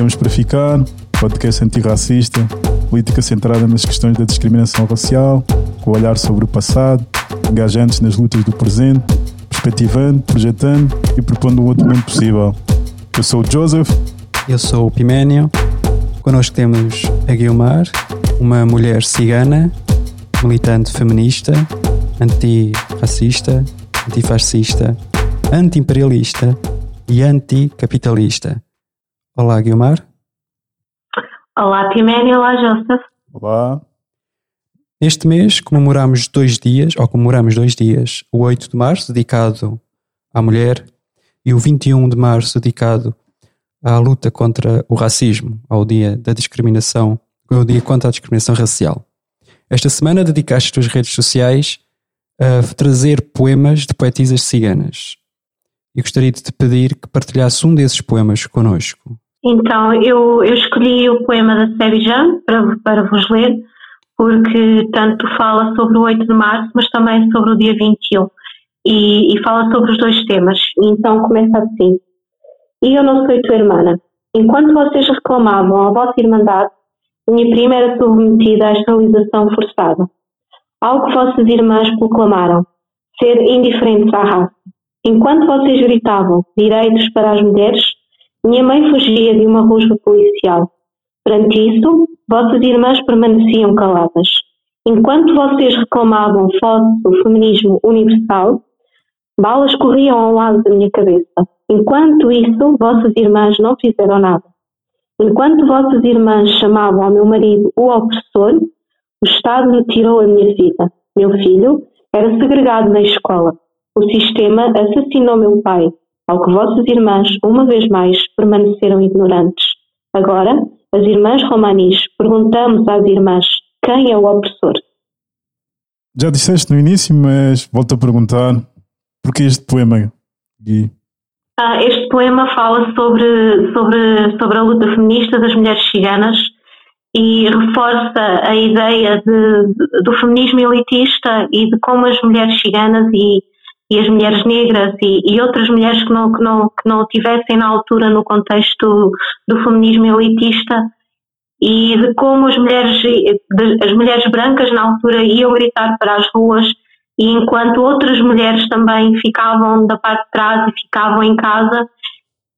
Temos para ficar, podcast antirracista, política centrada nas questões da discriminação racial, com olhar sobre o passado, engajantes nas lutas do presente, perspectivando, projetando e propondo um outro mundo possível. Eu sou o Joseph. Eu sou o Piménio. Connosco temos a Guilmar, uma mulher cigana, militante feminista, antirracista, antifascista, anti-imperialista e anticapitalista. Olá, Guilmar. Olá, Piménio. Olá, Joseph. Olá. Neste mês comemoramos dois dias, ou comemoramos dois dias, o 8 de março, dedicado à mulher, e o 21 de março, dedicado à luta contra o racismo, ao dia da discriminação, ao dia contra a discriminação racial. Esta semana dedicaste as tuas redes sociais a trazer poemas de poetisas ciganas. E gostaria de te pedir que partilhasse um desses poemas connosco. Então, eu, eu escolhi o poema da Sebijan para, para vos ler, porque tanto fala sobre o 8 de março, mas também sobre o dia 21. E, e fala sobre os dois temas. Então começa assim. E eu não sou tua irmã. Enquanto vocês reclamavam a vossa irmandade, minha prima era submetida à esterilização forçada. Algo que vossas irmãs proclamaram, ser indiferentes à raça. Enquanto vocês gritavam direitos para as mulheres, minha mãe fugia de uma rusga policial. Perante isso, vossas irmãs permaneciam caladas. Enquanto vocês reclamavam falso feminismo universal, balas corriam ao lado da minha cabeça. Enquanto isso, vossas irmãs não fizeram nada. Enquanto vossas irmãs chamavam ao meu marido o opressor, o Estado me tirou a minha vida. Meu filho era segregado na escola. O sistema assassinou meu pai, ao que vossas irmãs, uma vez mais, permaneceram ignorantes. Agora, as irmãs romanis, perguntamos às irmãs quem é o opressor. Já disseste no início, mas volto a perguntar porquê este poema, Gui? Ah, este poema fala sobre, sobre, sobre a luta feminista das mulheres ciganas e reforça a ideia de, de, do feminismo elitista e de como as mulheres ciganas e, e as mulheres negras e, e, outras mulheres que não, que, não, que não tivessem na altura no contexto do feminismo elitista. E de como as mulheres, as mulheres brancas na altura iam gritar para as ruas e enquanto outras mulheres também ficavam da parte de trás e ficavam em casa.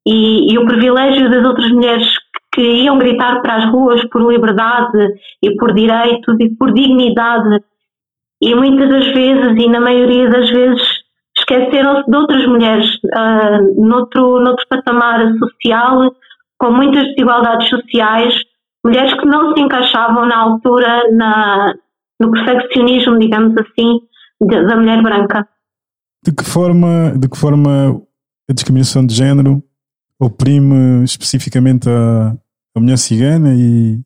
E, e o privilégio das outras mulheres que iam gritar para as ruas por liberdade e por direitos e por dignidade. E muitas das vezes e na maioria das vezes esqueceram-se de outras mulheres uh, noutro, noutro patamar social com muitas desigualdades sociais mulheres que não se encaixavam na altura na, no perfeccionismo, digamos assim, de, da mulher branca. De que forma, de que forma a discriminação de género oprime especificamente a, a mulher cigana e,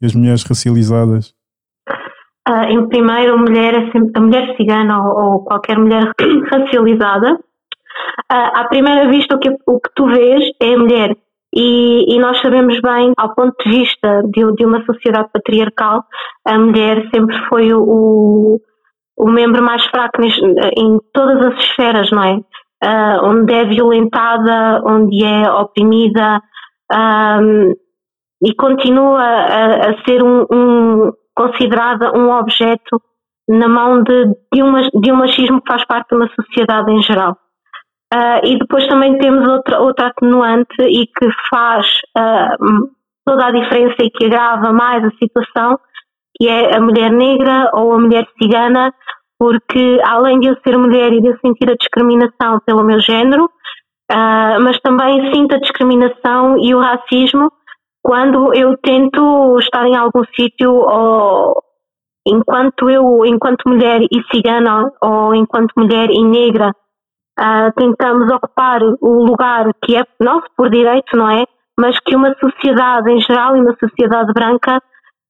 e as mulheres racializadas? Uh, em primeiro, a mulher, é sempre, a mulher cigana ou, ou qualquer mulher racializada, uh, à primeira vista o que, o que tu vês é a mulher. E, e, nós sabemos bem, ao ponto de vista de, de, uma sociedade patriarcal, a mulher sempre foi o, o membro mais fraco em todas as esferas, não é? Uh, onde é violentada, onde é oprimida um, e continua a, a ser um, considerada um objeto na mão de, de, de um machismo que faz parte de uma sociedade em geral. Uh, e depois também temos outra, outra atenuante e que faz uh, toda a diferença e que agrava mais a situação, que é a mulher negra ou a mulher cigana, porque além de eu ser mulher e de eu sentir a discriminação pelo meu género, uh, mas também sinto a discriminação e o racismo quando eu tento estar em algum sítio ou enquanto eu, enquanto mulher e cigana ou enquanto mulher e negra, uh, tentamos ocupar o lugar que é nosso por direito, não é? Mas que uma sociedade em geral e uma sociedade branca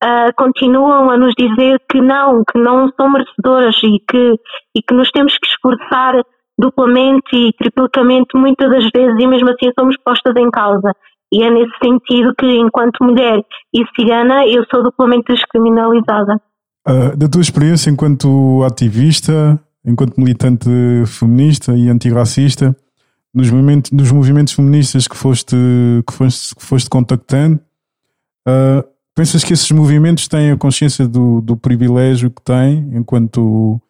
uh, continuam a nos dizer que não, que não são merecedoras e que, e que nos temos que esforçar duplamente e triplicamente muitas das vezes e mesmo assim somos postas em causa. E é nesse sentido que, enquanto mulher e cigana, eu sou duplamente descriminalizada. Uh, da tua experiência enquanto ativista, enquanto militante feminista e antirracista, nos movimentos, nos movimentos feministas que foste, que foste, que foste contactando, uh, pensas que esses movimentos têm a consciência do, do privilégio que têm enquanto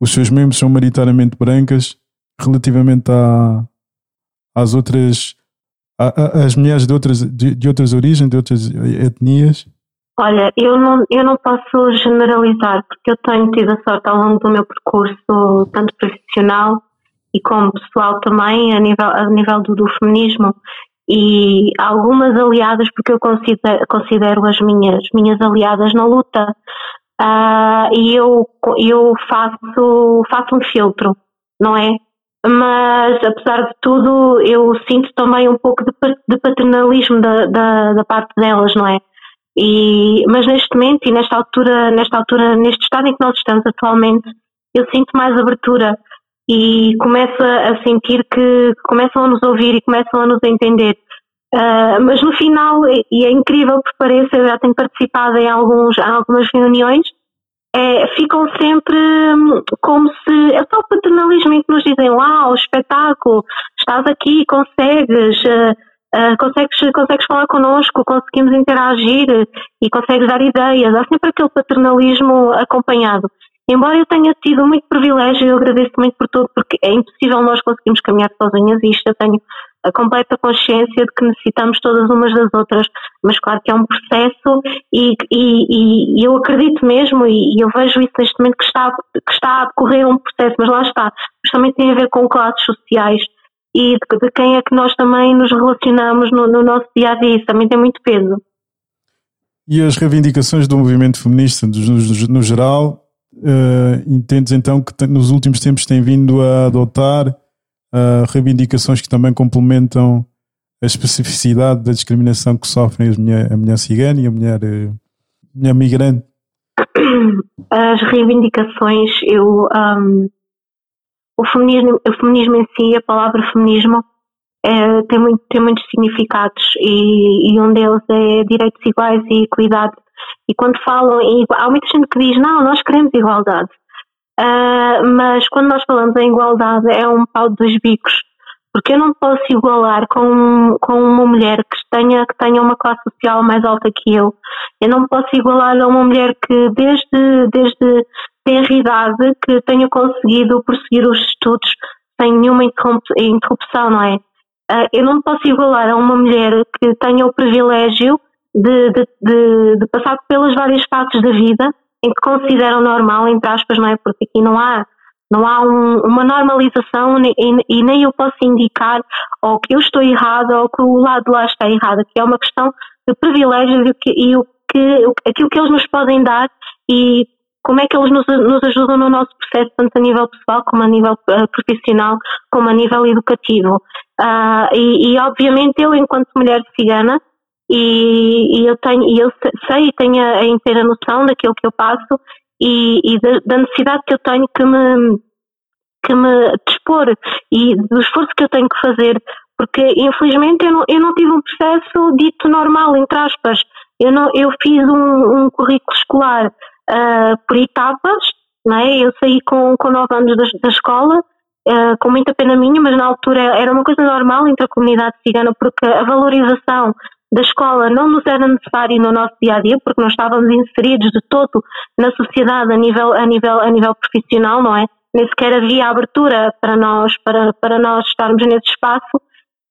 os seus membros são maioritariamente brancas relativamente à, às outras às mulheres de outras, de, de, outras origens, de outras etnias? Olha, eu não, eu não posso generalizar, porque eu tenho tido a sorte ao longo do meu percurso, tanto profissional e como pessoal também, a nível, a nível do, do feminismo, e algumas aliadas, porque eu considero, considero as minhas, minhas aliadas na luta, uh, e eu, eu faço, faço um filtro, não é? Mas apesar de tudo eu sinto também um pouco de, paternalismo da, da, da, parte delas, não é? E, mas neste momento e nesta altura, nesta altura, neste estado em que nós estamos atualmente, eu sinto mais abertura e começo a sentir que começam a nos ouvir e começam a nos entender. Uh, mas no final, e é incrível que pareça, eu já tenho participado em, alguns, em algumas reuniões é, ficam sempre hum, como se é só o paternalismo que nos dizem lá, o espetáculo, estás aqui, consegues, uh, uh, consegues, consegues falar connosco, conseguimos interagir e consegues dar ideias. Há sempre aquele paternalismo acompanhado. Embora eu tenha tido muito privilégio, eu agradeço muito por tudo, porque é impossível nós conseguirmos caminhar sozinhas, e isto eu tenho a completa consciência de que necessitamos todas umas das outras, mas claro que é um processo e, e, e eu acredito mesmo e, eu vejo isso neste momento que está, que está a decorrer um processo, mas lá está, mas também tem a ver com classes sociais e de, de quem é que nós também nos relacionamos no, no nosso dia a dia, isso também tem muito peso. E as reivindicações do movimento feminista no, geral, uh, entendes então que nos últimos tempos tem vindo a adotar reivindicações que também complementam a especificidade da discriminação que sofrem as mulher, a mulher cigana e a mulher, uh, mulher migrante? As reivindicações, eu, um, o, feminismo, o feminismo em si, a palavra feminismo, é, tem, muito, tem muitos significados e, e um deles é direitos iguais e equidade. E quando falam há muita gente que diz, não, nós queremos igualdade. Uh, mas quando nós falamos em igualdade é um pau de dois bicos, porque eu não posso igualar com, com uma mulher que tenha, que tenha uma classe social mais alta que eu. Eu não posso igualar a uma mulher que desde, desde ter idade que tenha conseguido prosseguir os estudos sem nenhuma interrupção, não é? Uh, eu não posso igualar a uma mulher que tenha o privilégio de, de, de, de passar pelas várias fases da vida em que consideram normal, entre aspas, não é? Porque aqui não há, não há um, uma normalização e, e, nem eu posso indicar ou que eu estou errada ou que o lado de lá está errado, que é uma questão de privilégios e, que, e o que, aquilo que eles nos podem dar e como é que eles nos, nos ajudam no nosso processo, tanto a nível pessoal como a nível uh, profissional, como a nível educativo. Uh, e, e, obviamente eu, enquanto mulher cigana, e, e eu tenho e eu sei e tenho a, inteira noção daquilo que eu passo e, e da, da, necessidade que eu tenho que me que me dispor e do esforço que eu tenho que fazer porque infelizmente eu não, eu não tive um processo dito normal entre aspas eu não eu fiz um, um currículo escolar uh, por etapas não é? eu saí com, com nove anos da, da escola Uh, com muita pena minha, mas na altura era uma coisa normal entre a comunidade cigana, porque a valorização da escola não nos era necessário no nosso dia a dia, porque não estávamos inseridos de todo na sociedade a nível, a nível, a nível profissional, não é? Nem sequer havia abertura para nós, para, para nós estarmos nesse espaço.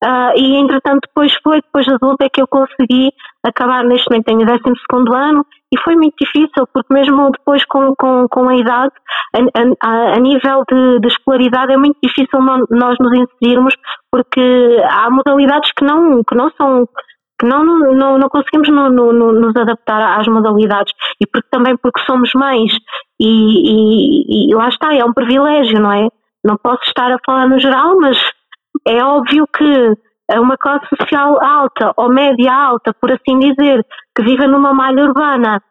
Uh, e entretanto, depois foi, depois de adulta, é que eu consegui acabar neste momento, tenho o 12 ano, e foi muito difícil, porque mesmo depois com, com, com a idade, a, a, a nível de, de, escolaridade, é muito difícil nós nos inserirmos, porque há modalidades que não, que não são que não, não, não conseguimos no, no, nos adaptar às modalidades e porque, também porque somos mães e, e, e, lá está, é um privilégio, não é? Não posso estar a falar no geral, mas é óbvio que uma classe social alta ou média alta, por assim dizer, que vive numa malha urbana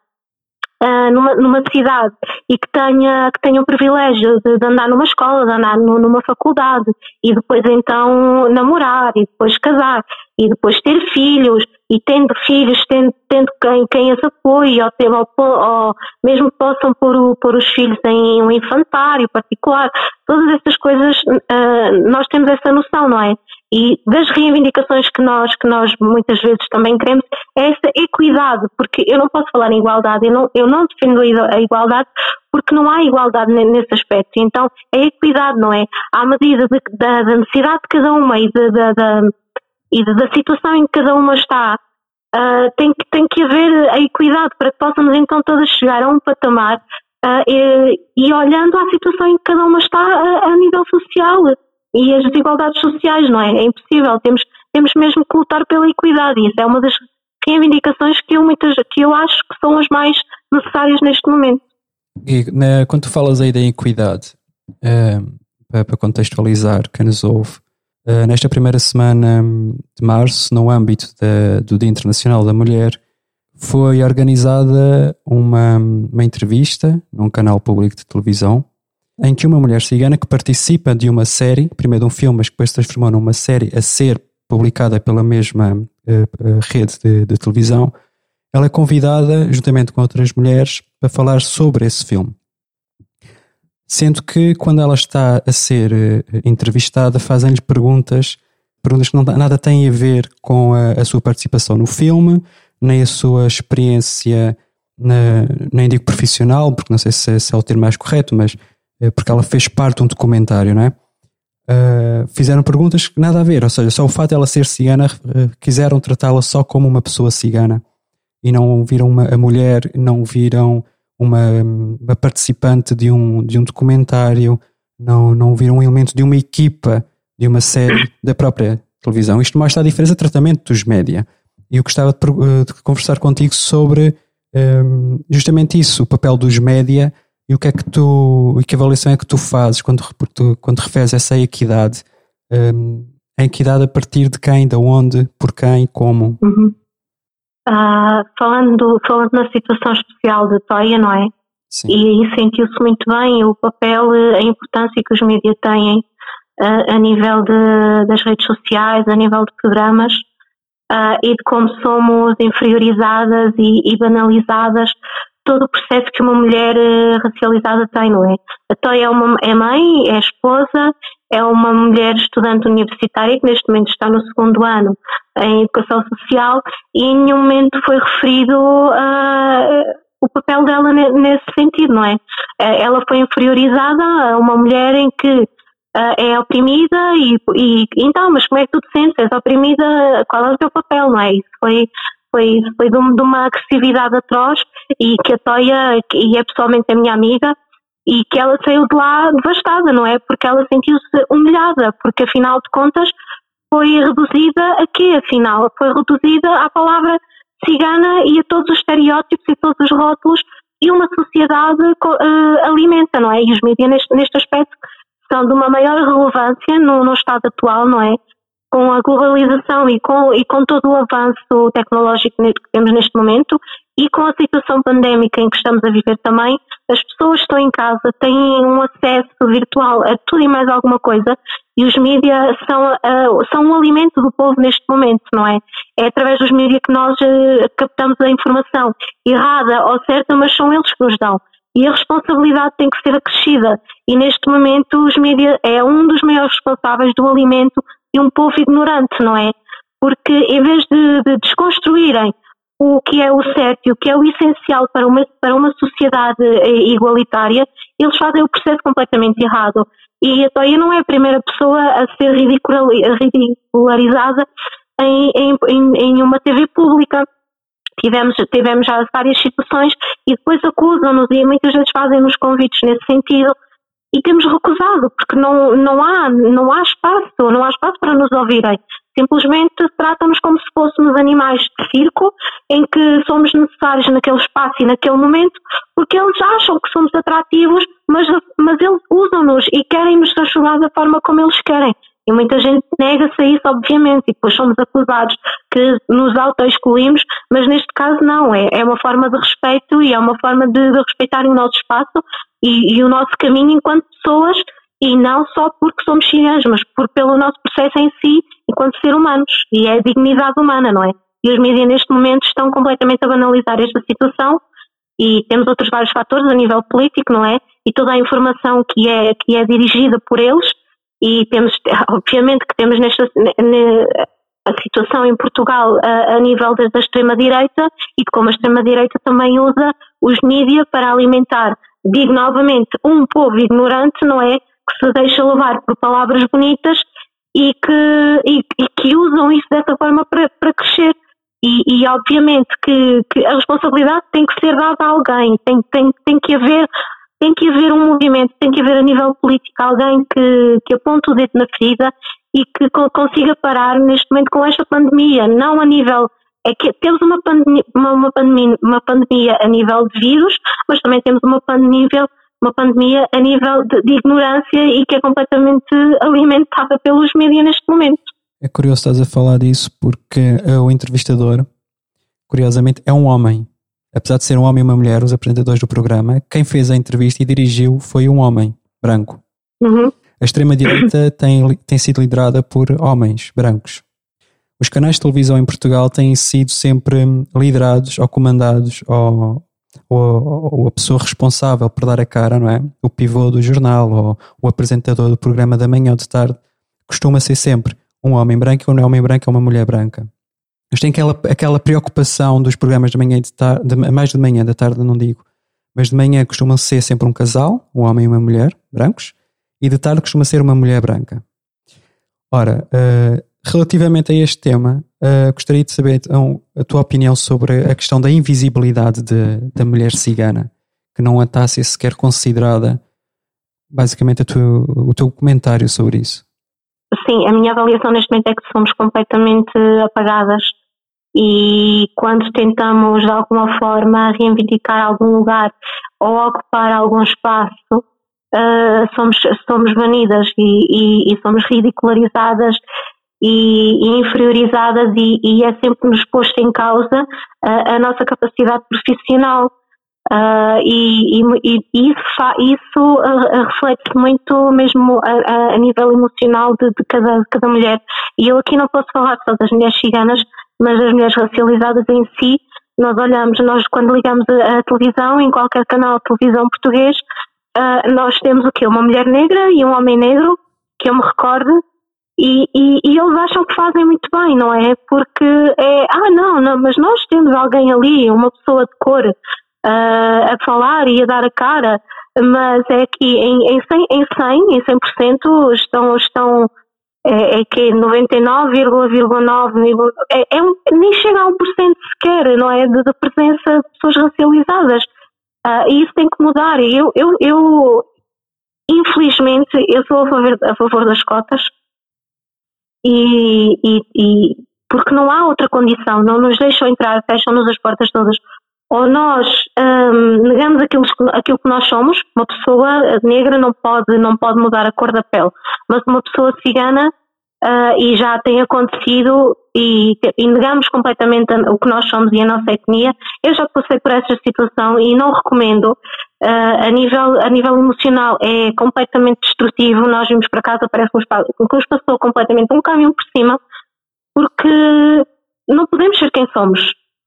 uh, numa, numa cidade e que tenha, que tenha o privilégio de, de andar numa escola, de andar no, numa faculdade e depois então namorar e depois casar e depois ter filhos e tendo filhos, tendo, tendo quem, quem as apoie ou, ter, ou, ou mesmo possam pôr, o, pôr os filhos em um infantário particular, todas essas coisas uh, nós temos essa noção, não é? E das reivindicações que nós, que nós muitas vezes também queremos é essa equidade, porque eu não posso falar em igualdade, eu não, eu não defendo a igualdade porque não há igualdade nesse aspecto. Então é equidade, não é? À medida de, da, da, necessidade de cada uma e, de, de, de, e da situação em que cada uma está, uh, tem, que, tem que haver a equidade para que possamos então todas chegar a um patamar Uh, e, e, olhando à situação em que cada uma está a, a, nível social e as desigualdades sociais, não é? É impossível, temos, temos mesmo que lutar pela equidade e isso é uma das reivindicações que eu, muitas, que eu acho que são as mais necessárias neste momento. E, na, quando tu falas aí da equidade, uh, para, contextualizar quem nos ouve, uh, nesta primeira semana de março, no âmbito do Dia Internacional da Mulher, foi organizada uma, uma entrevista num canal público de televisão em que uma mulher cigana que participa de uma série, primeiro de um filme, mas que depois se transformou numa série a ser publicada pela mesma uh, rede de, de, televisão, ela é convidada, juntamente com outras mulheres, para falar sobre esse filme. Sendo que, quando ela está a ser uh, entrevistada, fazem-lhe perguntas, perguntas que não, nada têm a ver com a, a sua participação no filme, nem a sua experiência, na, nem digo profissional, porque não sei se, é, se é o termo mais correto, mas porque ela fez parte de um documentário, não é? Uh, fizeram perguntas que nada a ver, ou seja, só o fato de ela ser cigana, uh, quiseram tratá-la só como uma pessoa cigana e não viram uma, a mulher, não viram uma, uma, participante de um, de um documentário, não, não viram um elemento de uma equipa, de uma série da própria televisão. Isto mostra a diferença de tratamento dos média. E eu gostava de, eh, de conversar contigo sobre um, justamente isso, o papel dos média e o que é que tu, e que avaliação é que tu fazes quando, quando referes essa equidade. Um, a equidade a partir de quem, de onde, por quem, como? Uhum. Uh, falando, falando na situação especial de Toia, não é? Sim. E aí sentiu-se muito bem o papel, a importância que os mídias têm uh, a nível de, das redes sociais, a nível de programas, uh, e de como somos inferiorizadas e, e, banalizadas todo o processo que uma mulher uh, racializada tem, não é? A Toya é, uma, é mãe, é esposa, é uma mulher estudante universitária que neste momento está no segundo ano em Educação Social e em nenhum momento foi referido uh, o papel dela nesse sentido, não é? Ela foi inferiorizada a uma mulher em que é oprimida e, e, então, mas como é que tu te sentes? És oprimida, qual é o teu papel, não é? Isso foi, foi, foi de, uma agressividade atroz e que a Toia, e é pessoalmente a minha amiga, e que ela saiu de lá devastada, não é? Porque ela sentiu-se humilhada, porque afinal de contas foi reduzida a quê? Afinal, foi reduzida à palavra cigana e a todos os estereótipos e todos os rótulos e uma sociedade uh, alimenta, não é? E os mídias neste, neste aspecto são de uma maior relevância no, no estado atual, não é? Com a globalização e com, e com todo o avanço tecnológico que temos neste momento e com a situação pandémica em que estamos a viver também, as pessoas estão em casa, têm um acesso virtual a tudo e mais alguma coisa e os mídias são, uh, são um alimento do povo neste momento, não é? É através dos mídias que nós uh, captamos a informação errada ou certa, mas são eles que nos dão e a responsabilidade tem que ser acrescida. E neste momento os mídias é um dos maiores responsáveis do alimento de um povo ignorante, não é? Porque em vez de, de desconstruírem o que é o certo e o que é o essencial para uma, para uma sociedade eh, igualitária, eles fazem o processo completamente errado. E a Toia não é a primeira pessoa a ser ridicularizada em, em, em uma TV pública tivemos, tivemos já várias situações e depois acusam-nos e muitas vezes fazem-nos convites nesse sentido e temos recusado porque não, não, há, não há espaço, não há espaço para nos ouvirem. Simplesmente tratam-nos como se fôssemos animais de circo em que somos necessários naquele espaço e naquele momento porque eles acham que somos atrativos, mas, mas eles usam-nos e querem nos ajudar da forma como eles querem. E muita gente nega-se a isso, obviamente, e depois somos acusados que nos auto-excluímos, mas neste caso não, é, é uma forma de respeito e é uma forma de, de respeitar o nosso espaço e, e, o nosso caminho enquanto pessoas e não só porque somos chineses, mas por, pelo nosso processo em si enquanto ser humanos e é a dignidade humana, não é? E os mídias neste momento estão completamente a banalizar esta situação e temos outros vários fatores a nível político, não é? E toda a informação que é, que é dirigida por eles, e temos, obviamente, que temos nesta a situação em Portugal a, a nível da, da extrema-direita e de como a extrema-direita também usa os mídias para alimentar, digo novamente, um povo ignorante, não é? Que se deixa levar por palavras bonitas e que, e, e que usam isso dessa forma para, para crescer. E, e obviamente que, que, a responsabilidade tem que ser dada a alguém, tem, tem, tem que haver tem que haver um movimento, tem que haver a nível político alguém que, que aponte o dedo na ferida e que consiga parar neste momento com esta pandemia, não a nível é que temos uma pandemia, uma, pandemia, uma pandemia a nível de vírus, mas também temos uma pandemia, uma pandemia a nível de, de ignorância e que é completamente alimentada pelos mídias neste momento. É curioso estás a falar disso porque o entrevistador, curiosamente, é um homem. Apesar de ser um homem e uma mulher, os apresentadores do programa, quem fez a entrevista e dirigiu foi um homem branco. Uhum. A extrema-direita tem, tem sido liderada por homens brancos. Os canais de televisão em Portugal têm sido sempre liderados ou comandados ou, ou, ou, a pessoa responsável por dar a cara, não é? O pivô do jornal ou o apresentador do programa da manhã ou de tarde costuma ser sempre um homem branco ou um homem branco ou uma mulher branca. Mas tem aquela, aquela preocupação dos programas de manhã e de tarde, de, mais de manhã, da tarde não digo, mas de manhã costumam ser sempre um casal, um homem e uma mulher, brancos, e de tarde costuma ser uma mulher branca. Ora, uh, relativamente a este tema, uh, gostaria de saber então, a tua opinião sobre a questão da invisibilidade de, da mulher cigana, que não está a ser sequer considerada. Basicamente, tu, o teu comentário sobre isso. Sim, a minha avaliação neste momento é que somos completamente apagadas e quando tentamos de alguma forma reivindicar algum lugar ou ocupar algum espaço, uh, somos, somos banidas e, e, e somos ridicularizadas e, e inferiorizadas e, e, é sempre nos posto em causa uh, a nossa capacidade profissional. Uh, e, e, e, isso, isso uh, reflete muito mesmo a, a nível emocional de, de, cada, de cada mulher. E eu aqui não posso falar só das mulheres ciganas, mas das mulheres racializadas em si. Nós olhamos, nós quando ligamos a, a televisão, em qualquer canal de televisão português, uh, nós temos o quê? Uma mulher negra e um homem negro, que eu me recordo, e, e, e, eles acham que fazem muito bem, não é? Porque é, ah, não, não, mas nós temos alguém ali, uma pessoa de cor, a falar e a dar a cara, mas é que em, em 100%, em 100%, em 100% estão, estão é, é que 99,9 é, é nem chega a 1% sequer, não é? De presença de pessoas racializadas. Uh, e isso tem que mudar. Eu, eu, eu, infelizmente, eu sou a favor, a favor das cotas e, e, e, porque não há outra condição, não nos deixam entrar, fecham-nos as portas todas. Ou nós um, negamos aquilo, aquilo que nós somos, uma pessoa negra não pode, não pode mudar a cor da pele, mas uma pessoa cigana uh, e já tem acontecido e, e, negamos completamente o que nós somos e a nossa etnia. Eu já passei por essa situação e não recomendo. Uh, a, nível, a nível emocional é completamente destrutivo. Nós vimos para casa, parece que nos passou completamente um caminho por cima, porque não podemos ser quem somos.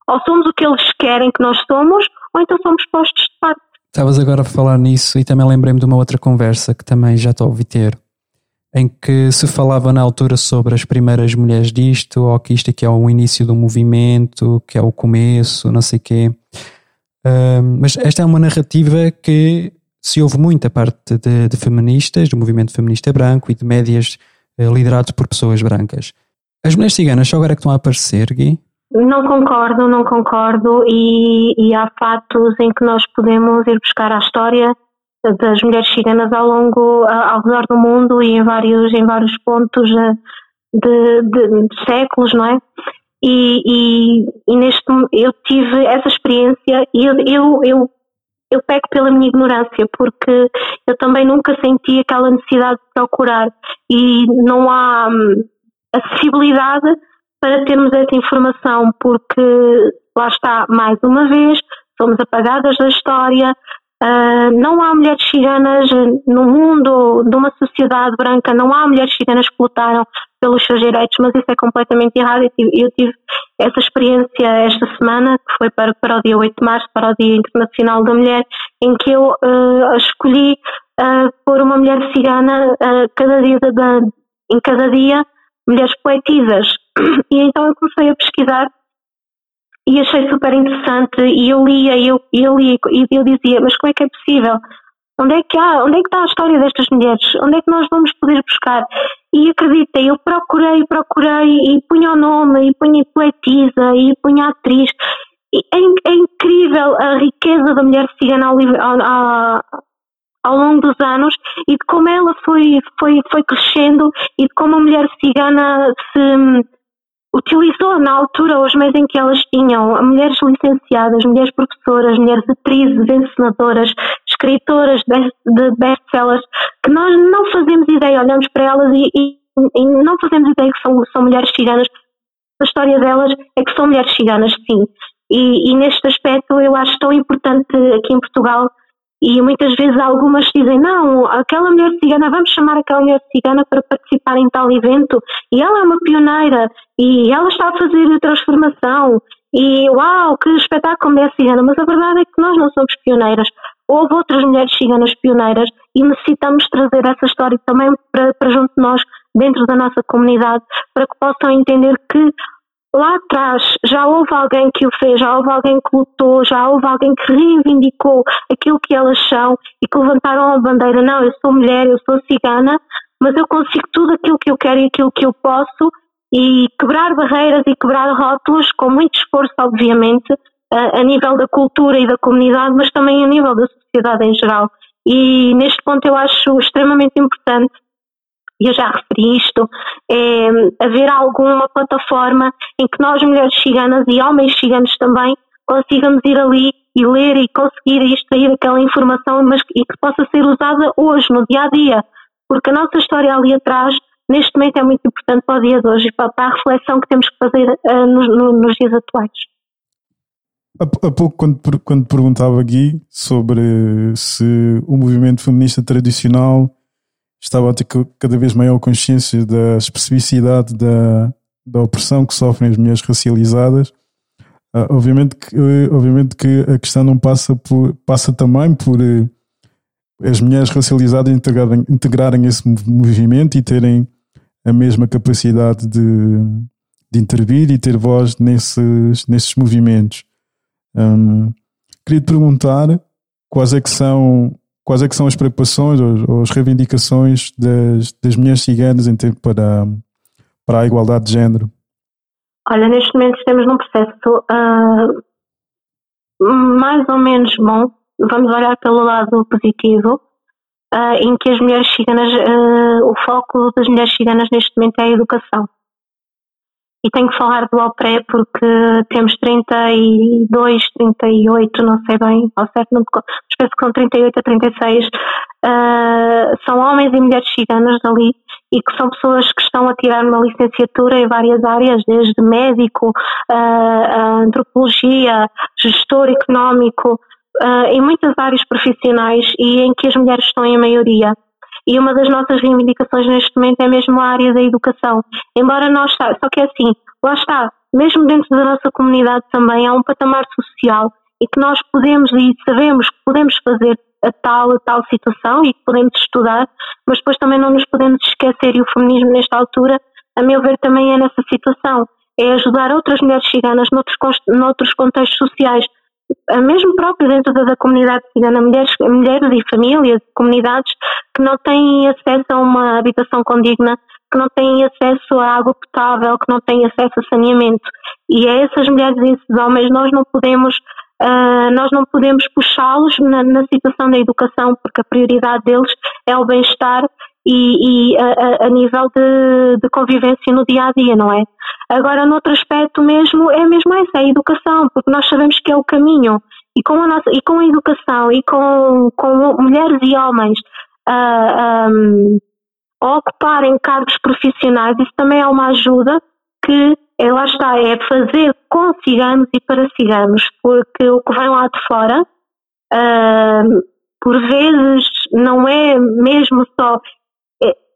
Ou somos o que eles querem que nós somos, ou então somos postos de parte. Estavas agora a falar nisso e também lembrei-me de uma outra conversa que também já estou a ouvir ter em que se falava na altura sobre as primeiras mulheres disto, ou que isto aqui é o início do movimento, que é o começo, não sei o quê. Uh, mas esta é uma narrativa que se ouve muito a parte de, de feministas, do movimento feminista branco e de médias uh, liderados por pessoas brancas. As mulheres ciganas só agora é que estão a aparecer, Gui? Não concordo, não concordo, e, e há fatos em que nós podemos ir buscar a história das mulheres ciganas ao longo, ao redor do mundo e em vários, em vários pontos de, de, de séculos, não é? E, e, e, neste eu tive essa experiência e eu, eu, eu, eu pego pela minha ignorância porque eu também nunca senti aquela necessidade de procurar e não há hum, acessibilidade para termos essa informação porque lá está mais uma vez somos apagadas da história Uh, não há mulheres ciganas no mundo de uma sociedade branca, não há mulheres ciganas que lutaram pelos seus direitos, mas isso é completamente errado. Eu tive, eu tive essa experiência esta semana, que foi para, para o dia 8 de março, para o Dia Internacional da Mulher, em que eu uh, escolhi uh, pôr uma mulher cigana cada dia em cada dia, mulheres poetisas. E então eu comecei a pesquisar e achei super interessante e eu lia e eu, eu lia e eu dizia, mas como é que é possível? Onde é que há, onde é que está a história destas mulheres? Onde é que nós vamos poder buscar? E acredita, eu procurei, procurei e punha o nome, e punha poetisa, e punha atriz. É, é, incrível a riqueza da mulher cigana ao, ao, ao, longo dos anos e de como ela foi, foi, foi crescendo e de como a mulher cigana se utilizou na altura os meios em que elas tinham mulheres licenciadas, mulheres professoras, mulheres atrizes, encenadoras, escritoras de best-sellers, que nós não fazemos ideia, olhamos para elas e, e, e, não fazemos ideia que são, são mulheres ciganas. A história delas é que são mulheres ciganas, sim. E, e neste aspecto eu acho tão importante aqui em Portugal e muitas vezes algumas dizem, não, aquela mulher cigana, vamos chamar aquela mulher cigana para participar em tal evento, e ela é uma pioneira, e ela está a fazer a transformação, e uau, que espetáculo mulher cigana, mas a verdade é que nós não somos pioneiras. Houve outras mulheres ciganas pioneiras e necessitamos trazer essa história também para, para junto de nós, dentro da nossa comunidade, para que possam entender que lá atrás já houve alguém que o fez, já houve alguém que lutou, já houve alguém que reivindicou aquilo que elas são e que levantaram a bandeira. Não, eu sou mulher, eu sou cigana, mas eu consigo tudo aquilo que eu quero e aquilo que eu posso e quebrar barreiras e quebrar rótulos com muito esforço, obviamente, a, a nível da cultura e da comunidade, mas também a nível da sociedade em geral. E neste ponto eu acho extremamente importante eu já referi isto, é haver alguma plataforma em que nós, mulheres ciganas e homens ciganos também, consigamos ir ali e ler e conseguir extrair aquela informação, mas e que possa ser usada hoje, no dia a dia, porque a nossa história ali atrás, neste momento, é muito importante para o dia de hoje e para, a reflexão que temos que fazer uh, nos, no, nos dias atuais. Há, pouco, quando, quando perguntava Gui sobre se o movimento feminista tradicional estava a ter cada vez maior consciência da especificidade da, da opressão que sofrem as mulheres racializadas. Uh, obviamente, que, uh, obviamente que a questão não passa, por, passa também por uh, as mulheres racializadas integrarem, integrarem esse movimento e terem a mesma capacidade de, de intervir e ter voz nesses, nesses movimentos. Um, queria te perguntar quais é que são quais é que são as preocupações ou, as reivindicações das, das mulheres ciganas em tempo para, para a igualdade de género? Olha, neste momento estamos num processo uh, mais ou menos bom, vamos olhar pelo lado positivo, uh, em que as mulheres ciganas, uh, o foco das mulheres ciganas neste momento é a educação e tenho que falar do OPRE porque temos 32, 38, não sei bem, ao certo, não, penso que são 38 a 36, uh, ah, são homens e mulheres ciganas ali e que são pessoas que estão a tirar uma licenciatura em várias áreas, desde médico, uh, antropologia, gestor económico, uh, em muitas áreas profissionais e em que as mulheres estão em maioria. E uma das nossas reivindicações neste momento é mesmo a área da educação. Embora nós, só que é assim, lá está, mesmo dentro da nossa comunidade também há um patamar social e que nós podemos e sabemos que podemos fazer a tal, a tal situação e que podemos estudar, mas depois também não nos podemos esquecer e o feminismo nesta altura, a meu ver, também é nessa situação. É ajudar outras mulheres ciganas noutros, noutros contextos sociais, mesmo próprio dentro da, da comunidade cigana, mulheres, mulheres e famílias, comunidades que não têm acesso a uma habitação condigna, que não têm acesso a água potável, que não têm acesso a saneamento. E a essas mulheres e esses homens nós não podemos Uh, nós não podemos puxá-los na, na, situação da educação, porque a prioridade deles é o bem-estar e, e a, a, nível de, de, convivência no dia a dia, não é? Agora, noutro aspecto mesmo, é mesmo essa, é a educação, porque nós sabemos que é o caminho. E com a, nossa, e com a educação e com, com mulheres e homens um, a ocuparem cargos profissionais, isso também é uma ajuda que é, lá está, é fazer com ciganos e para ciganos, porque o que vem lá de fora, uh, por vezes, não é mesmo só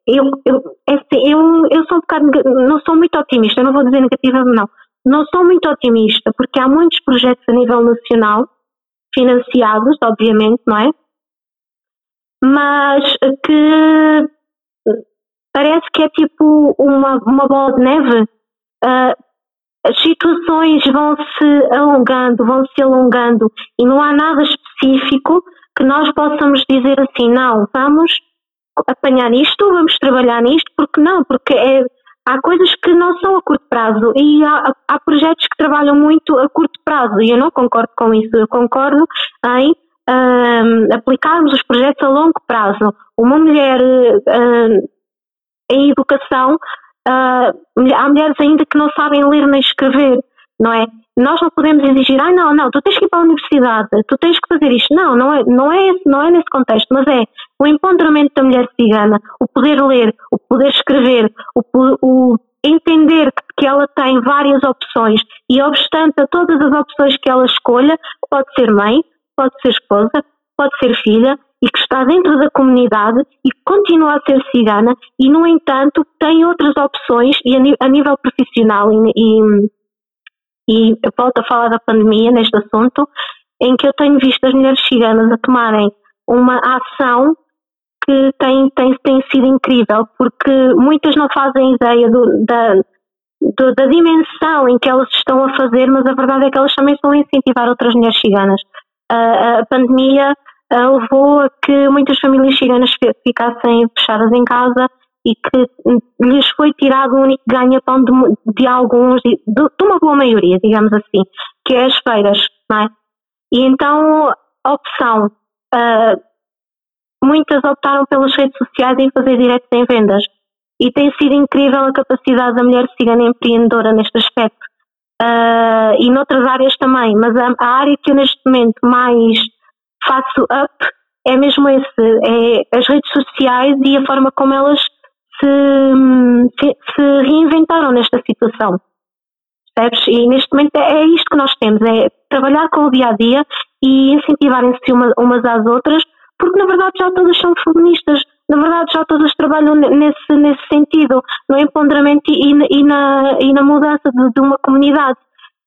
eu, eu, é assim, eu, eu sou um bocado, não sou muito otimista, não vou dizer negativa, não, não sou muito otimista, porque há muitos projetos a nível nacional, financiados, obviamente, não é? Mas que parece que é tipo uma, uma bola de neve. Uh, as situações vão se alongando, vão se alongando e não há nada específico que nós possamos dizer assim, não, vamos apanhar isto, vamos trabalhar nisto, porque não, porque é, há coisas que não são a curto prazo e há, há, projetos que trabalham muito a curto prazo e eu não concordo com isso, eu concordo em um, aplicarmos os projetos a longo prazo. Uma mulher um, em educação, uh, há mulheres ainda que não sabem ler nem escrever, não é? Nós não podemos exigir, ah, não, não, tu tens que ir para a universidade, tu tens que fazer isto. Não, não é, não é, não é nesse contexto, mas é o empoderamento da mulher cigana, o poder ler, o poder escrever, o, o entender que ela tem várias opções e, obstante a todas as opções que ela escolha, pode ser mãe, pode ser esposa, pode ser filha e que está dentro da comunidade e continua a ser cigana e, no entanto, tem outras opções e a, nível profissional e, e e volto a falar da pandemia neste assunto, em que eu tenho visto as mulheres ciganas a tomarem uma ação que tem, tem, tem sido incrível, porque muitas não fazem ideia do, da, do, da dimensão em que elas estão a fazer, mas a verdade é que elas também estão a incentivar outras mulheres ciganas. A, a pandemia levou a que muitas famílias ciganas ficassem fechadas em casa e que lhes foi tirado o único ganha-pão de, de, alguns, de, de, uma boa maioria, digamos assim, que é as feiras, não é? E então a opção, uh, muitas optaram pelas redes sociais em fazer direto em vendas e tem sido incrível a capacidade da mulher cigana empreendedora neste aspecto uh, e noutras áreas também, mas a, a área que eu neste momento mais faço up é mesmo esse, é as redes sociais e a forma como elas se, se, reinventaram nesta situação. Percebes? E neste momento é, é isto que nós temos, é trabalhar com o dia a dia e incentivarem-se uma, umas às outras, porque na verdade já todas são feministas, na verdade já todas trabalham nesse, nesse sentido, no empoderamento e, e, na, e na mudança de, de uma comunidade.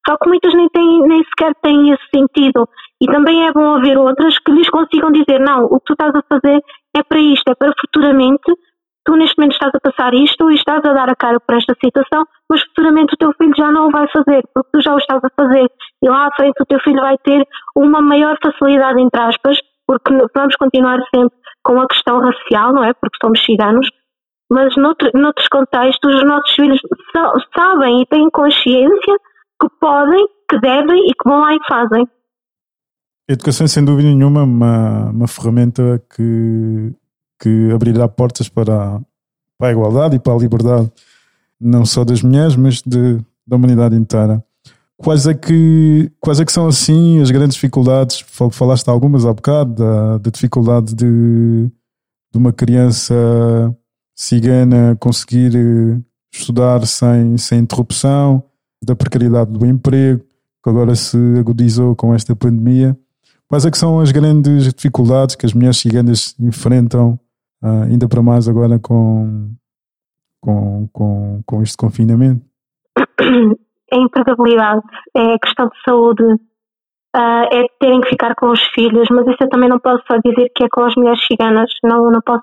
Só que muitas nem, têm, nem sequer têm esse sentido. E também é bom haver outras que lhes consigam dizer: não, o que tu estás a fazer é para isto, é para futuramente tu neste momento estás a passar isto e estás a dar a cara por esta situação, mas futuramente o teu filho já não o vai fazer, porque tu já o estás a fazer. E lá à frente o teu filho vai ter uma maior facilidade, entre aspas, porque vamos continuar sempre com a questão racial, não é? Porque somos ciganos, mas noutro, noutros contextos os nossos filhos sabem e têm consciência que podem, que devem e que vão lá e fazem. Educação, sem dúvida nenhuma, é uma, uma ferramenta que que abrirá portas para, para a igualdade e para a liberdade, não só das mulheres, mas de, da humanidade inteira. Quais é, que, quais é que são assim as grandes dificuldades? Falaste algumas há bocado, da, da dificuldade de, de uma criança cigana conseguir eh, estudar sem, sem interrupção, da precariedade do emprego, que agora se agudizou com esta pandemia. Quais é que são as grandes dificuldades que as mulheres ciganas enfrentam Uh, ainda para mais agora com, com, com, com este confinamento? É empregabilidade, é questão de saúde, uh, é terem que ficar com os filhos, mas isso eu também não posso só dizer que é com as mulheres ciganas, não, não posso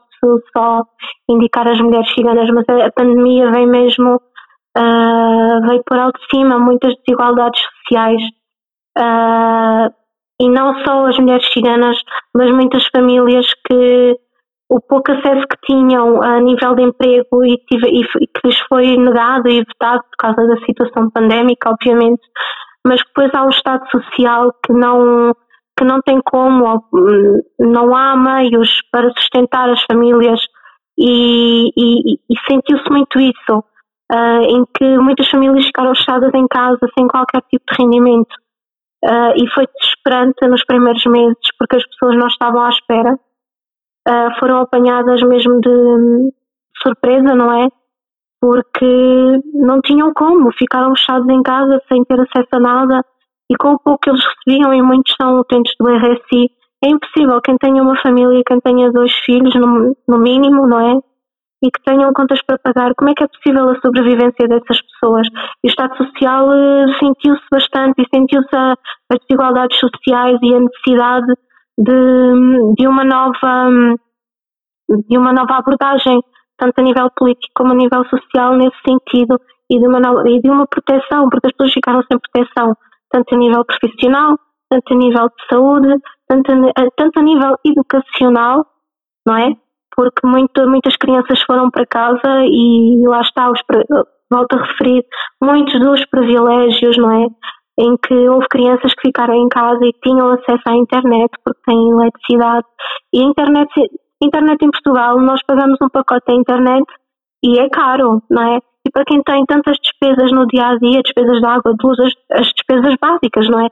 só indicar as mulheres ciganas, mas a, a pandemia vem mesmo, uh, veio por alto de cima muitas desigualdades sociais. Uh, e não só as mulheres ciganas, mas muitas famílias que o pouco acesso que tinham a nível de emprego e, tive, e, que lhes foi negado e vetado por causa da situação pandémica, obviamente, mas depois há um Estado social que não, que não tem como, não há meios para sustentar as famílias e, e, e sentiu-se muito isso, uh, em que muitas famílias ficaram fechadas em casa sem qualquer tipo de rendimento. Uh, e foi desesperante nos primeiros meses porque as pessoas não estavam à espera uh, foram apanhadas mesmo de surpresa, não é? Porque não tinham como, ficaram fechados em casa sem ter acesso a nada e com o pouco que eles recebiam, e muitos são utentes do RSI, é impossível. Quem tenha uma família, quem tenha dois filhos, no, no mínimo, não é? e que tenham contas para pagar, como é que é possível a sobrevivência dessas pessoas? E o Estado Social uh, sentiu-se bastante e sentiu-se as desigualdades sociais e a necessidade de, de uma nova de uma nova abordagem, tanto a nível político como a nível social, nesse sentido, e de uma, nova, e de uma proteção, porque as pessoas ficaram sem proteção, tanto a nível profissional, tanto a nível de saúde, tanto a, tanto a nível educacional, não é? Porque muito, muitas crianças foram para casa e lá está, os, volto a referir, muitos dos privilégios, não é? Em que houve crianças que ficaram em casa e tinham acesso à internet porque têm eletricidade. E a internet, internet em Portugal, nós pagamos um pacote da internet e é caro, não é? E para quem tem tantas despesas no dia a dia, despesas de água, de luz, as, as despesas básicas, não é?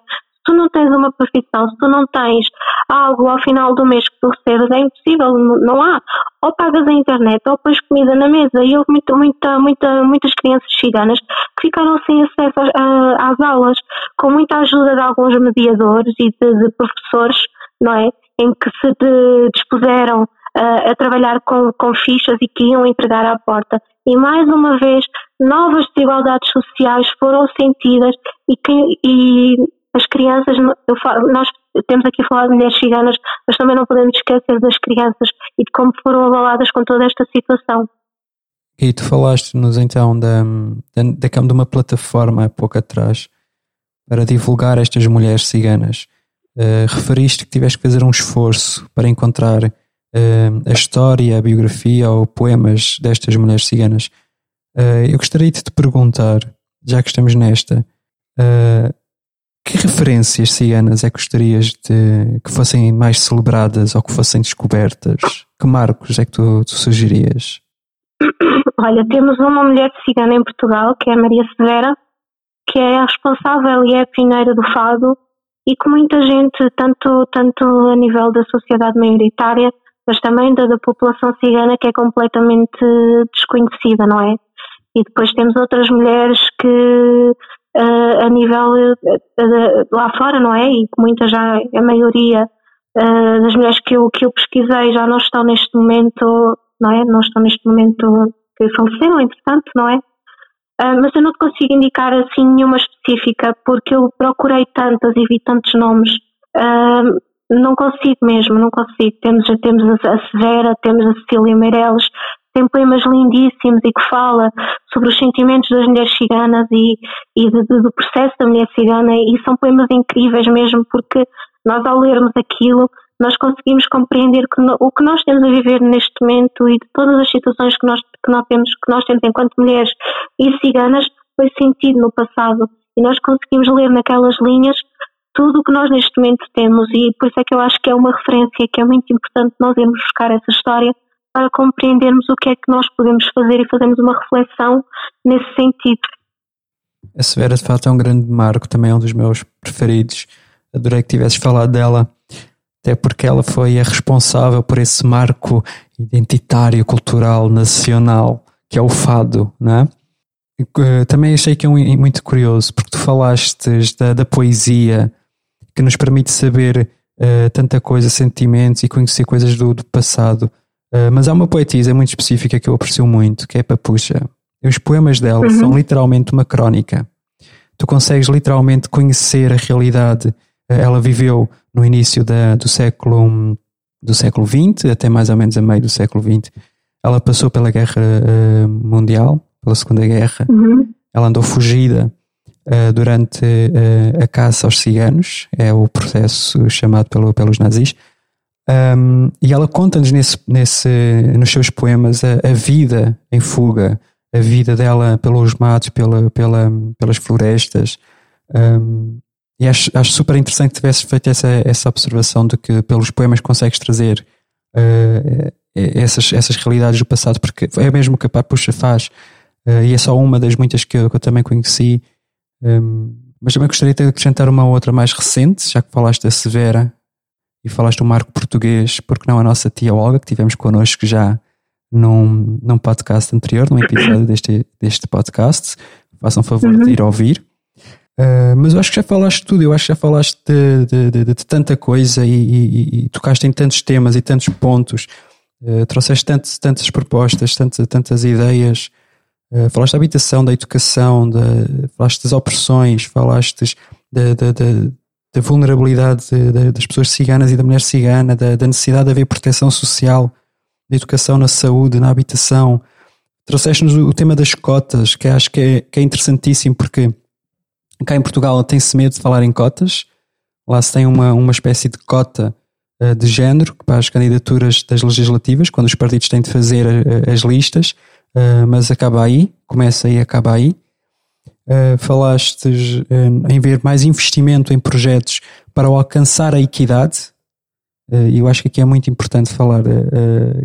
Tu não tens uma profissão, se tu não tens algo ao final do mês que tu recebes, é impossível, não há. Ou pagas a internet, ou pões comida na mesa. E houve muita, muita, muita, muitas crianças ciganas que ficaram sem acesso às, às aulas, com muita ajuda de alguns mediadores e de, de professores, não é? Em que se de, dispuseram a, a trabalhar com, com fichas e que iam entregar à porta. E mais uma vez, novas desigualdades sociais foram sentidas e, que, e as crianças, falo, nós temos aqui a falar de mulheres ciganas, mas também não podemos esquecer das crianças e de como foram abaladas com toda esta situação. E tu falaste-nos então da, da, de uma plataforma há pouco atrás para divulgar estas mulheres ciganas. Uh, referiste que tiveste que fazer um esforço para encontrar uh, a história, a biografia ou poemas destas mulheres ciganas. Uh, eu gostaria de te perguntar, já que estamos nesta, que referências ciganas é que gostarias de que fossem mais celebradas ou que fossem descobertas? Que marcos é que tu, tu sugerias? Olha, temos uma mulher cigana em Portugal, que é a Maria Severa, que é a responsável e é a pioneira do fado e que muita gente, tanto, tanto a nível da sociedade maioritária, mas também da, da população cigana, que é completamente desconhecida, não é? E depois temos outras mulheres que uh, a nível uh, lá fora, não é? E que muitas já, a maioria uh, das mulheres que eu, que eu pesquisei já não estão neste momento, não é? Não estão neste momento que faleceram, entretanto, não é? mas eu não te consigo indicar assim nenhuma específica porque eu procurei tantas e vi tantos nomes não consigo mesmo, não consigo. Temos, temos a Severa, temos a Cecília Meireles, tem poemas lindíssimos e que fala sobre os sentimentos das mulheres ciganas e, e de, de, do processo da mulher cigana e são poemas incríveis mesmo porque nós ao lermos aquilo nós conseguimos compreender que no, o que nós temos a viver neste momento e de todas as situações que nós, que nós, temos, que nós temos enquanto mulheres e ciganas foi sentido no passado. E nós conseguimos ler naquelas linhas tudo o que nós neste momento temos. E por isso é que eu acho que é uma referência que é muito importante nós irmos buscar essa história para compreendermos o que é que nós podemos fazer e fazermos uma reflexão nesse sentido. A Severa de fato é um grande marco, também é um dos meus preferidos. Adorei que tivesses falado dela, até porque ela foi a responsável por esse marco identitário, cultural, nacional, que é o fado, não é? Eh, também achei que é muito curioso, porque tu falaste da, da poesia que nos permite saber uh, tanta coisa, sentimentos e conhecer coisas do, do passado. Uh, mas há uma poetisa muito específica que eu aprecio muito, que é a Papucha. E os poemas dela uhum. são literalmente uma crónica. Tu consegues literalmente conhecer a realidade. Uh, ela viveu no início da, do século do século XX até mais ou menos a meio do século XX. Ela passou pela Guerra uh, Mundial, pela Segunda Guerra. Uhum. Ela andou fugida durante a caça aos ciganos, é o processo chamado pelo, pelos nazis. Um, e ela conta-nos nesse, nesse, nos seus poemas a, a, vida em fuga, a vida dela pelos matos, pela, pela, pelas florestas. Um, e acho, acho super interessante que tivesse feito essa, essa observação de que pelos poemas consegues trazer uh, essas, essas realidades do passado, porque é mesmo que a Papucha faz. Uh, e é só uma das muitas que eu, que eu também conheci. Um, mas também gostaria de acrescentar uma outra mais recente, já que falaste da Severa, e falaste do marco português, porque não a nossa tia Olga, que tivemos connosco já num, num podcast anterior, num episódio deste, deste podcast. Façam favor uhum. de ir ouvir. Uh, mas eu acho que já falaste tudo, eu acho que já falaste de, de, de, de tanta coisa e, e, e, tocaste em tantos temas e tantos pontos Uh, trouxeste tantas, tantas propostas, tantas, tantas ideias. Uh, falaste da habitação, da educação, falaste das opressões, falaste da, da, da, da vulnerabilidade das pessoas ciganas e da mulher cigana, da, da, necessidade de haver proteção social, da educação na saúde, na habitação. Trouxeste-nos o, tema das cotas, que acho que é, que é interessantíssimo porque cá em Portugal tem-se medo de falar em cotas. Lá se tem uma, uma espécie de cota uh, de género para as candidaturas das legislativas, quando os partidos têm de fazer uh, as listas, uh, mas acaba aí, começa aí, acaba aí. Uh, falaste uh, em ver mais investimento em projetos para alcançar a equidade, uh, e eu acho que aqui é muito importante falar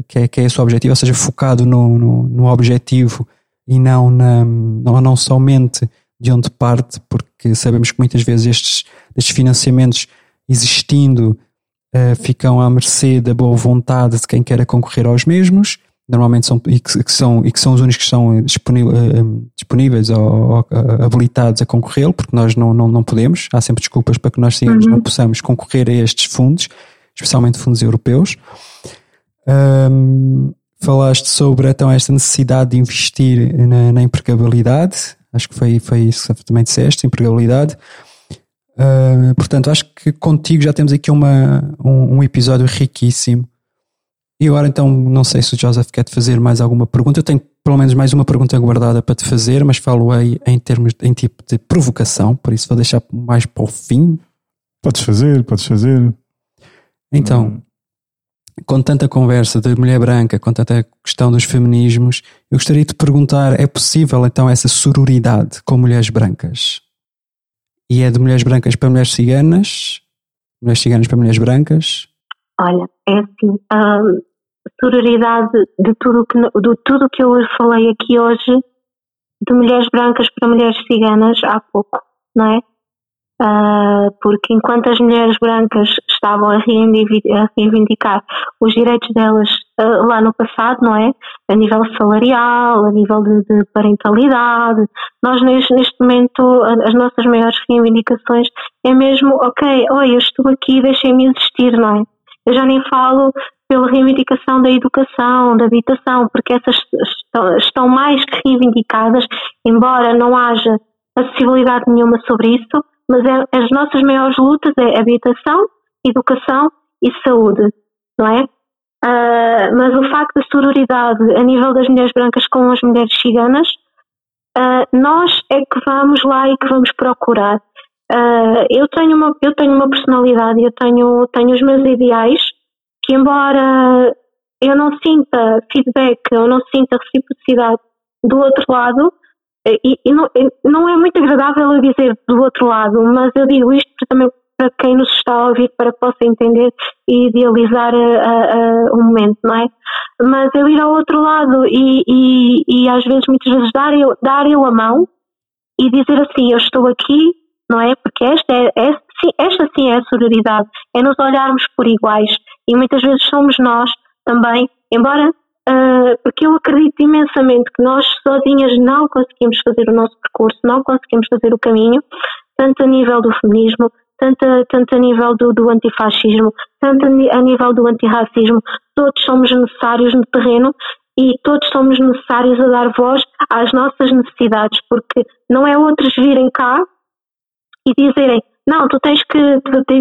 que, é, que é esse o objetivo, ou seja, focado no, no, no objetivo e não, na, não, não somente de onde parte, porque sabemos que muitas vezes estes, estes financiamentos existindo ficam à mercê da boa vontade de quem quer concorrer aos mesmos normalmente são e que, que, são e que são os únicos que são disponíveis, eh, eh, disponíveis ou, ou, habilitados a concorrer, porque nós não, não, não podemos, há sempre desculpas para que nós sigamos, uhum. não possamos concorrer a estes fundos, especialmente fundos europeus. Um, falaste sobre então esta necessidade de investir na, na, empregabilidade, acho que foi, foi isso que também disseste, empregabilidade. Uh, portanto, acho que contigo já temos aqui uma, um, um episódio riquíssimo e agora então, não sei se o Joseph quer te fazer mais alguma pergunta. Eu tenho pelo menos mais uma pergunta guardada para te fazer, mas falo aí em termos em tipo de provocação, por isso vou deixar mais para o fim. Podes fazer, podes fazer. Então, hum. com tanta conversa de mulher branca, com tanta questão dos feminismos, eu gostaria de te perguntar: é possível então essa sororidade com mulheres brancas? E é de mulheres brancas para mulheres ciganas, mulheres ciganas para mulheres brancas, Olha, é assim, a sororidade de tudo que, de tudo que eu falei aqui hoje, de mulheres brancas para mulheres ciganas, há pouco, não é? Uh, porque enquanto as mulheres brancas estavam a reivindicar os direitos delas uh, lá no passado, não é? A nível salarial, a nível de, de parentalidade, nós neste, neste, momento as nossas maiores reivindicações é mesmo, ok, olha, eu estou aqui, deixem-me existir, não é? Eu já nem falo pela reivindicação da educação, da habitação, porque essas estão mais que reivindicadas, embora não haja acessibilidade nenhuma sobre isso, mas é, as nossas maiores lutas é habitação, educação e saúde, não é? Uh, mas o facto da sororidade a nível das mulheres brancas com as mulheres ciganas, uh, nós é que vamos lá e que vamos procurar. Uh, eu, tenho uma, eu tenho uma personalidade, eu tenho, tenho os meus ideais, que embora eu não sinta feedback, eu não sinta reciprocidade do outro lado, e, e não, não, é muito agradável eu dizer do outro lado, mas eu digo isto também para quem nos está a ouvir, para que possa entender e idealizar o momento, não é? Mas eu ir ao outro lado e, e, e às vezes, muitas vezes, dar eu, dar eu a mão e dizer assim: Eu estou aqui, não é? Porque esta, é, é, esta sim é a sororidade, é nos olharmos por iguais. E muitas vezes somos nós também, embora, uh, porque eu acredito imensamente que nós sozinhas não conseguimos fazer o nosso percurso, não conseguimos fazer o caminho, tanto a nível do feminismo, tanto tanto a nível do, do antifascismo, tanto a nível do antirracismo, todos somos necessários no terreno e todos somos necessários a dar voz às nossas necessidades, porque não é outros virem cá e dizerem não, tu tens que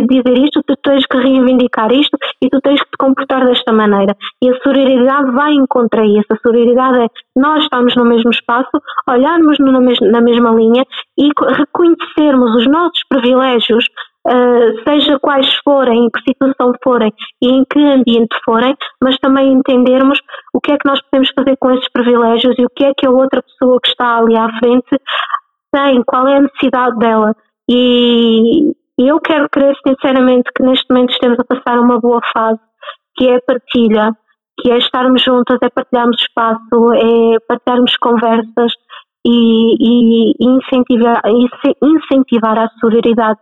dizer isto, tu tens que reivindicar isto e tu tens que te comportar desta maneira. E a sororidade vai encontrar isso. A sororidade é nós estamos no mesmo espaço, olharmos na mesma linha e reconhecermos os nossos privilégios, Uh, seja quais forem, em que situação forem e em que ambiente forem, mas também entendermos o que é que nós podemos fazer com esses privilégios e o que é que a outra pessoa que está ali à frente tem, qual é a necessidade dela. E eu quero crer sinceramente que neste momento estamos a passar uma boa fase, que é a partilha, que é estarmos juntas, é partilharmos espaço, é partilharmos conversas e, e incentivar, incentivar a solidariedade.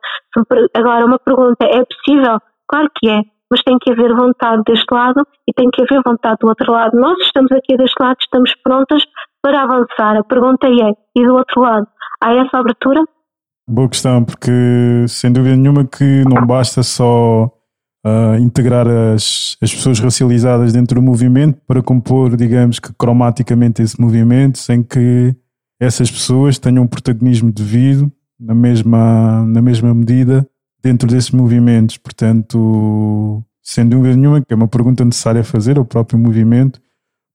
Agora, uma pergunta: é possível? Claro que é, mas tem que haver vontade deste lado e tem que haver vontade do outro lado. Nós estamos aqui deste lado, estamos prontas para avançar. A pergunta é: e do outro lado? Há essa abertura? Boa questão, porque sem dúvida nenhuma que não basta só uh, integrar as, as pessoas racializadas dentro do movimento para compor, digamos que cromaticamente esse movimento, sem que essas pessoas tenham um protagonismo devido na mesma, na mesma medida dentro desses movimentos. Portanto, sem dúvida nenhuma, que é uma pergunta necessária a fazer ao próprio movimento,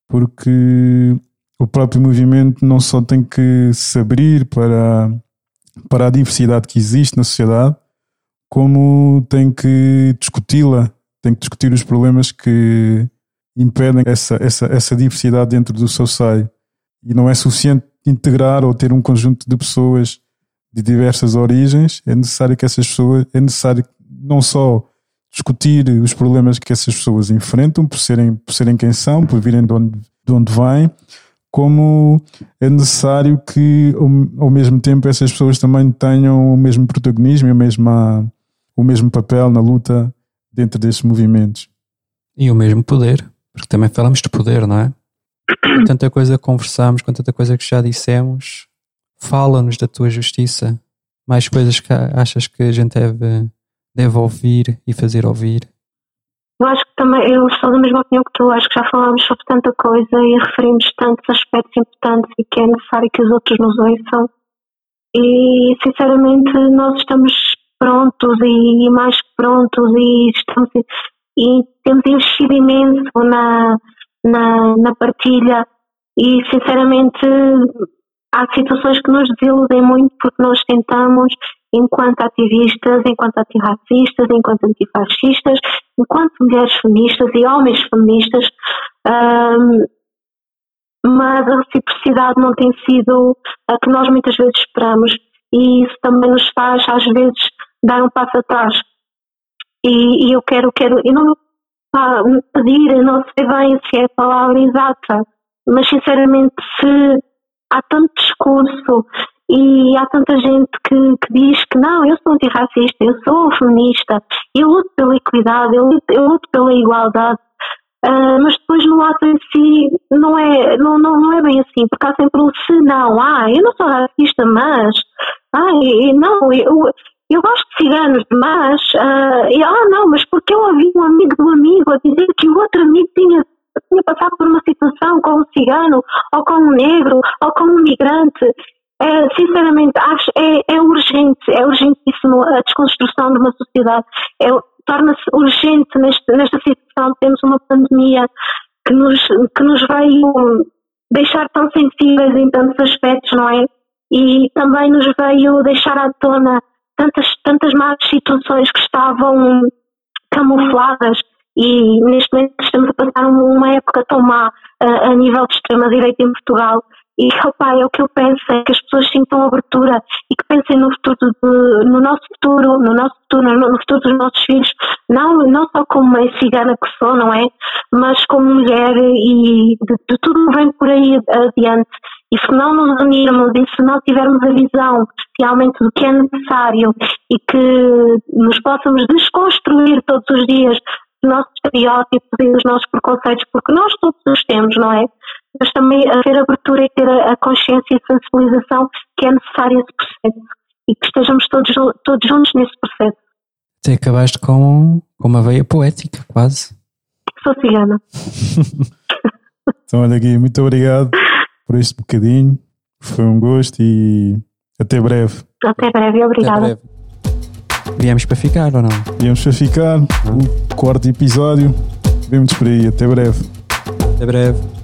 porque o próprio movimento não só tem que se abrir para, para a diversidade que existe na sociedade, como tem que discuti-la, tem que discutir os problemas que impedem essa, essa, essa diversidade dentro do seu seio. E não é suficiente integrar ou ter um conjunto de pessoas de diversas origens, é necessário que essas pessoas, é necessário não só discutir os problemas que essas pessoas enfrentam por serem, por serem quem são, por virem de onde, de onde vêm, como é necessário que ao, mesmo tempo essas pessoas também tenham o mesmo protagonismo e a mesma, o mesmo papel na luta dentro desses movimentos. E o mesmo poder, porque também falamos de poder, não é? Tanta coisa que conversamos, com tanta coisa que já dissemos, fala-nos da tua justiça. Mais coisas que achas que a gente deve, deve ouvir e fazer ouvir? Eu acho que também, eu estou da mesma opinião que tu, acho que já falámos sobre tanta coisa e referimos tantos aspectos importantes e que é necessário que os outros nos ouçam. E, sinceramente, nós estamos prontos e mais prontos e, estamos, e temos investido imenso na, na, na partilha e, sinceramente, há situações que nos desiludem muito porque nós tentamos, enquanto ativistas, enquanto antirracistas, enquanto antifascistas, enquanto mulheres feministas e homens feministas, um, mas a reciprocidade não tem sido a que nós muitas vezes esperamos e isso também nos faz às vezes dar um passo atrás. E, e eu quero, quero, eu não ah, pedir, não sei bem se é a palavra exata, mas sinceramente se há tanto discurso e há tanta gente que, que diz que não, eu sou antirracista, eu sou feminista, eu luto pela equidade, eu luto, eu luto pela igualdade, uh, mas depois no ato em si não é, não, não, não é bem assim, porque há sempre um se não, ah, eu não sou racista, mas, ah, não, eu, eu gosto de ciganos, mas, uh, e, ah, não, mas porque eu ouvi um amigo do amigo a dizer que o outro amigo tinha tinha passado por uma situação com um cigano, ou com um negro, ou com um migrante. É, sinceramente, acho é, é urgente, é urgentíssimo a desconstrução de uma sociedade. É, Torna-se urgente neste, nesta situação. Temos uma pandemia que nos, que nos veio deixar tão sensíveis em tantos aspectos, não é? E também nos veio deixar à tona tantas, tantas más situações que estavam camufladas e neste momento estamos a passar uma época tão má a, a nível de extrema-direita em Portugal e opa, é o que eu penso é que as pessoas sintam abertura e que pensem no futuro de, no nosso futuro, no nosso futuro, no, futuro dos nossos filhos, não, não só como mãe cigana que sou, não é? Mas como mulher e de, de tudo que vem por aí adiante. E se não nos unirmos e se não tivermos a visão realmente do que é necessário e que nos possamos desconstruir todos os dias os nossos estereótipos e os nossos preconceitos, porque nós todos os temos, não é? Mas também a ter abertura e ter a, a consciência e a sensibilização que é necessário esse processo e que estejamos todos, todos juntos nesse processo. Até acabaste com, com uma veia poética, quase. Sou cigana. então, olha aqui, muito obrigado por este bocadinho. Foi um gosto e até breve. Até breve, obrigada. Até breve. Viemos para ficar ou não? Viemos para ficar. O quarto episódio. Vemos por aí. Até breve. Até breve.